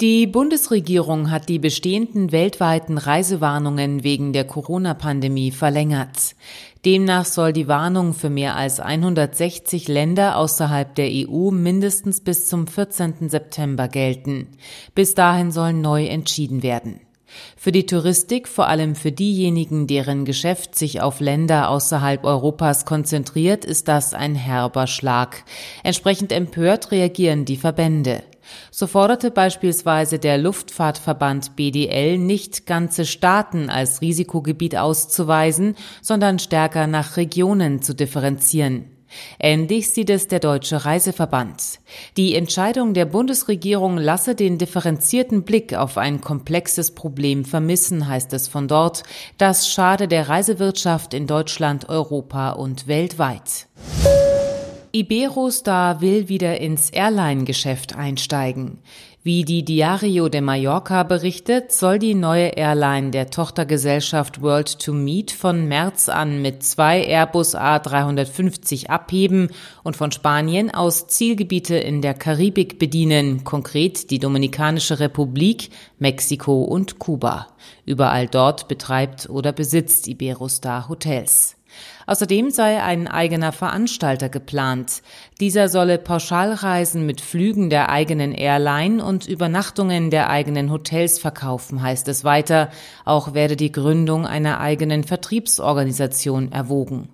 Die Bundesregierung hat die bestehenden weltweiten Reisewarnungen wegen der Corona-Pandemie verlängert. Demnach soll die Warnung für mehr als 160 Länder außerhalb der EU mindestens bis zum 14. September gelten. Bis dahin soll neu entschieden werden. Für die Touristik, vor allem für diejenigen, deren Geschäft sich auf Länder außerhalb Europas konzentriert, ist das ein herber Schlag. Entsprechend empört reagieren die Verbände. So forderte beispielsweise der Luftfahrtverband BDL nicht ganze Staaten als Risikogebiet auszuweisen, sondern stärker nach Regionen zu differenzieren. Ähnlich sieht es der Deutsche Reiseverband. Die Entscheidung der Bundesregierung lasse den differenzierten Blick auf ein komplexes Problem vermissen, heißt es von dort. Das schade der Reisewirtschaft in Deutschland, Europa und weltweit. Iberostar will wieder ins Airline-Geschäft einsteigen. Wie die Diario de Mallorca berichtet, soll die neue Airline der Tochtergesellschaft World to Meet von März an mit zwei Airbus A350 abheben und von Spanien aus Zielgebiete in der Karibik bedienen, konkret die Dominikanische Republik, Mexiko und Kuba. Überall dort betreibt oder besitzt Iberostar Hotels. Außerdem sei ein eigener Veranstalter geplant. Dieser solle Pauschalreisen mit Flügen der eigenen Airline und Übernachtungen der eigenen Hotels verkaufen, heißt es weiter. Auch werde die Gründung einer eigenen Vertriebsorganisation erwogen.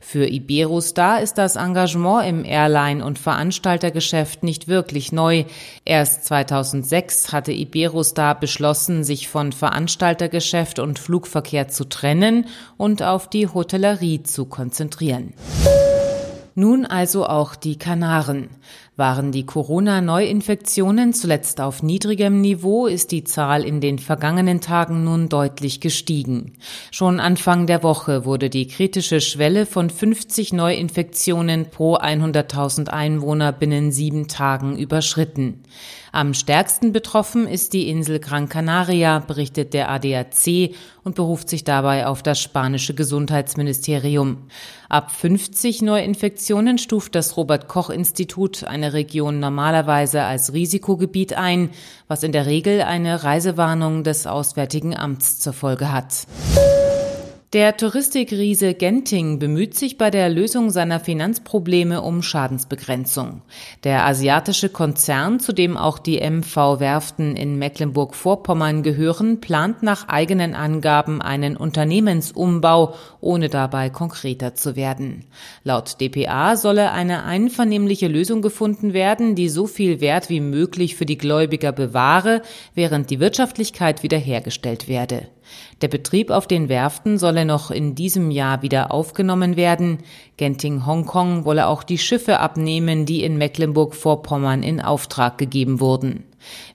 Für Iberostar ist das Engagement im Airline- und Veranstaltergeschäft nicht wirklich neu. Erst 2006 hatte Iberostar beschlossen, sich von Veranstaltergeschäft und Flugverkehr zu trennen und auf die Hotellerie zu konzentrieren. Nun also auch die Kanaren. Waren die Corona-Neuinfektionen zuletzt auf niedrigem Niveau, ist die Zahl in den vergangenen Tagen nun deutlich gestiegen. Schon Anfang der Woche wurde die kritische Schwelle von 50 Neuinfektionen pro 100.000 Einwohner binnen sieben Tagen überschritten. Am stärksten betroffen ist die Insel Gran Canaria, berichtet der ADAC und beruft sich dabei auf das spanische Gesundheitsministerium. Ab 50 Neuinfektionen stuft das Robert Koch Institut eine Region normalerweise als Risikogebiet ein, was in der Regel eine Reisewarnung des Auswärtigen Amts zur Folge hat. Der Touristikriese Genting bemüht sich bei der Lösung seiner Finanzprobleme um Schadensbegrenzung. Der asiatische Konzern, zu dem auch die MV Werften in Mecklenburg-Vorpommern gehören, plant nach eigenen Angaben einen Unternehmensumbau, ohne dabei konkreter zu werden. Laut dpa solle eine einvernehmliche Lösung gefunden werden, die so viel Wert wie möglich für die Gläubiger bewahre, während die Wirtschaftlichkeit wiederhergestellt werde. Der Betrieb auf den Werften solle noch in diesem Jahr wieder aufgenommen werden. Genting Hongkong wolle auch die Schiffe abnehmen, die in Mecklenburg-Vorpommern in Auftrag gegeben wurden.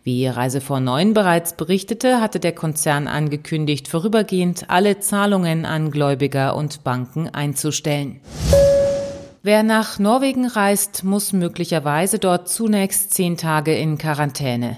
Wie Reise vor 9 bereits berichtete, hatte der Konzern angekündigt, vorübergehend alle Zahlungen an Gläubiger und Banken einzustellen. Wer nach Norwegen reist, muss möglicherweise dort zunächst zehn Tage in Quarantäne.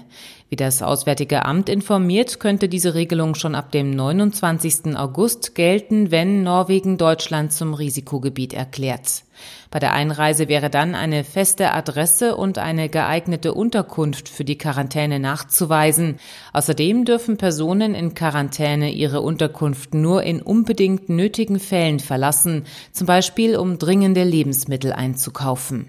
Wie das Auswärtige Amt informiert, könnte diese Regelung schon ab dem 29. August gelten, wenn Norwegen Deutschland zum Risikogebiet erklärt. Bei der Einreise wäre dann eine feste Adresse und eine geeignete Unterkunft für die Quarantäne nachzuweisen. Außerdem dürfen Personen in Quarantäne ihre Unterkunft nur in unbedingt nötigen Fällen verlassen, zum Beispiel um dringende Lebensmittel einzukaufen.